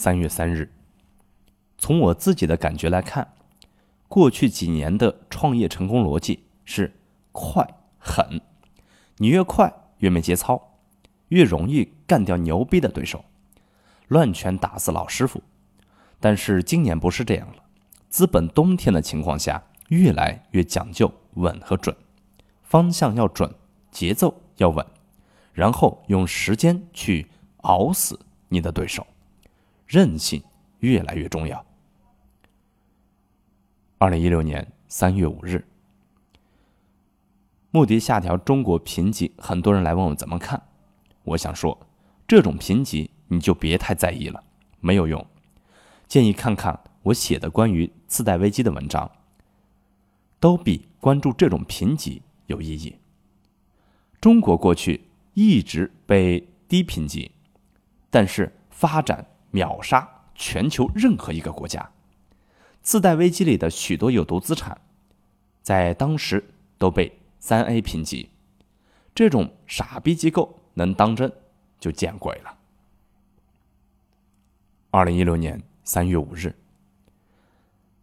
三月三日，从我自己的感觉来看，过去几年的创业成功逻辑是快狠，你越快越没节操，越容易干掉牛逼的对手，乱拳打死老师傅。但是今年不是这样了，资本冬天的情况下，越来越讲究稳和准，方向要准，节奏要稳，然后用时间去熬死。你的对手，韧性越来越重要。二零一六年三月五日，穆迪下调中国评级，很多人来问我怎么看。我想说，这种评级你就别太在意了，没有用。建议看看我写的关于次贷危机的文章，都比关注这种评级有意义。中国过去一直被低评级。但是发展秒杀全球任何一个国家，次贷危机里的许多有毒资产，在当时都被三 A 评级，这种傻逼机构能当真就见鬼了。二零一六年三月五日，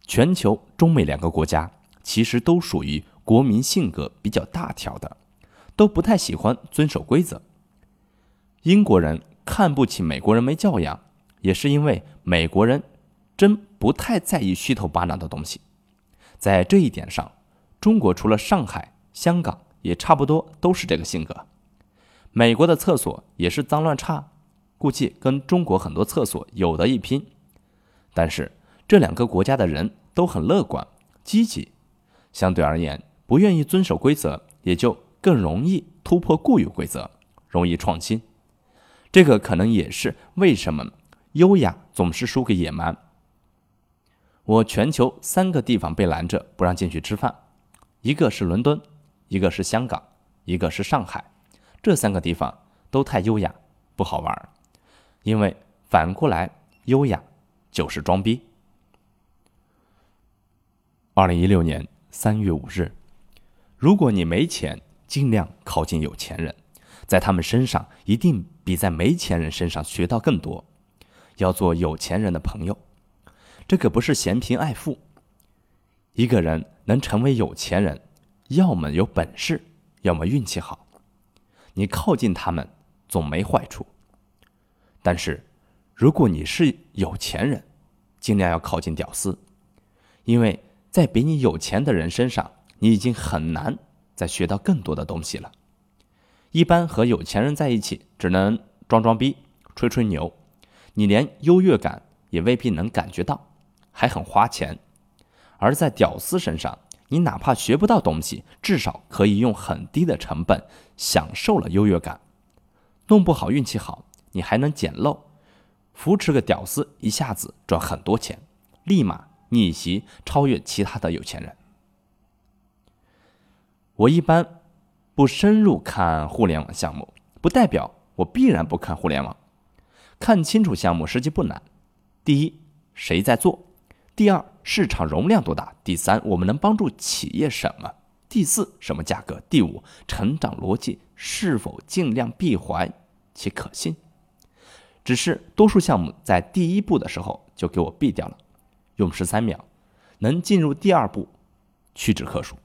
全球中美两个国家其实都属于国民性格比较大条的，都不太喜欢遵守规则。英国人。看不起美国人没教养，也是因为美国人真不太在意虚头巴脑的东西。在这一点上，中国除了上海、香港，也差不多都是这个性格。美国的厕所也是脏乱差，估计跟中国很多厕所有的一拼。但是这两个国家的人都很乐观、积极，相对而言，不愿意遵守规则，也就更容易突破固有规则，容易创新。这个可能也是为什么优雅总是输给野蛮。我全球三个地方被拦着不让进去吃饭，一个是伦敦，一个是香港，一个是上海。这三个地方都太优雅，不好玩。因为反过来，优雅就是装逼。二零一六年三月五日，如果你没钱，尽量靠近有钱人。在他们身上一定比在没钱人身上学到更多。要做有钱人的朋友，这可不是嫌贫爱富。一个人能成为有钱人，要么有本事，要么运气好。你靠近他们总没坏处。但是，如果你是有钱人，尽量要靠近屌丝，因为在比你有钱的人身上，你已经很难再学到更多的东西了。一般和有钱人在一起，只能装装逼、吹吹牛，你连优越感也未必能感觉到，还很花钱。而在屌丝身上，你哪怕学不到东西，至少可以用很低的成本享受了优越感。弄不好运气好，你还能捡漏，扶持个屌丝，一下子赚很多钱，立马逆袭超越其他的有钱人。我一般。不深入看互联网项目，不代表我必然不看互联网。看清楚项目实际不难。第一，谁在做；第二，市场容量多大；第三，我们能帮助企业什么；第四，什么价格；第五，成长逻辑是否尽量闭环且可信。只是多数项目在第一步的时候就给我毙掉了，用十三秒，能进入第二步，屈指可数。